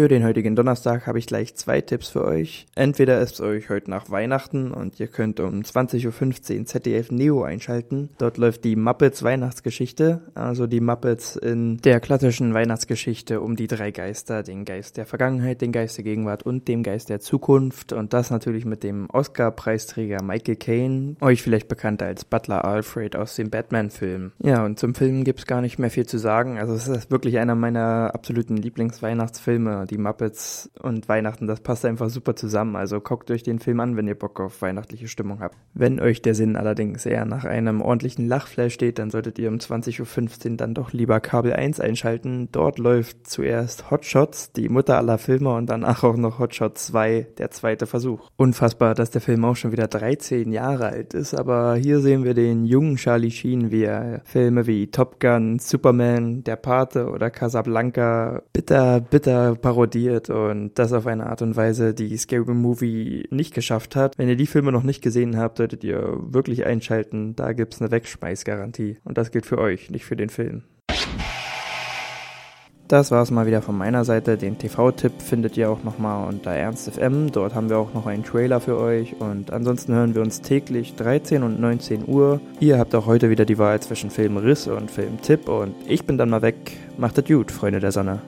Für den heutigen Donnerstag habe ich gleich zwei Tipps für euch. Entweder ist es euch heute nach Weihnachten und ihr könnt um 20.15 Uhr ZDF Neo einschalten. Dort läuft die Muppets Weihnachtsgeschichte, also die Muppets in der klassischen Weihnachtsgeschichte um die drei Geister, den Geist der Vergangenheit, den Geist der Gegenwart und dem Geist der Zukunft. Und das natürlich mit dem Oscar-Preisträger Michael Caine, euch vielleicht bekannt als Butler Alfred aus dem Batman-Film. Ja, und zum Film gibt's gar nicht mehr viel zu sagen. Also es ist wirklich einer meiner absoluten Lieblingsweihnachtsfilme die Muppets und Weihnachten, das passt einfach super zusammen. Also guckt euch den Film an, wenn ihr Bock auf weihnachtliche Stimmung habt. Wenn euch der Sinn allerdings eher nach einem ordentlichen Lachflash steht, dann solltet ihr um 20.15 Uhr dann doch lieber Kabel 1 einschalten. Dort läuft zuerst Hotshots, die Mutter aller Filme und danach auch noch Hotshot 2, der zweite Versuch. Unfassbar, dass der Film auch schon wieder 13 Jahre alt ist, aber hier sehen wir den jungen Charlie Sheen, wie er Filme wie Top Gun, Superman, Der Pate oder Casablanca bitter, bitter parodiert und das auf eine Art und Weise, die Scary Movie nicht geschafft hat. Wenn ihr die Filme noch nicht gesehen habt, solltet ihr wirklich einschalten. Da gibt's eine Wegschmeißgarantie. Und das gilt für euch, nicht für den Film. Das war's mal wieder von meiner Seite. Den TV-Tipp findet ihr auch nochmal unter Ernst FM. Dort haben wir auch noch einen Trailer für euch. Und ansonsten hören wir uns täglich 13 und 19 Uhr. Ihr habt auch heute wieder die Wahl zwischen Filmriss und Filmtipp. Und ich bin dann mal weg. Macht es gut, Freunde der Sonne.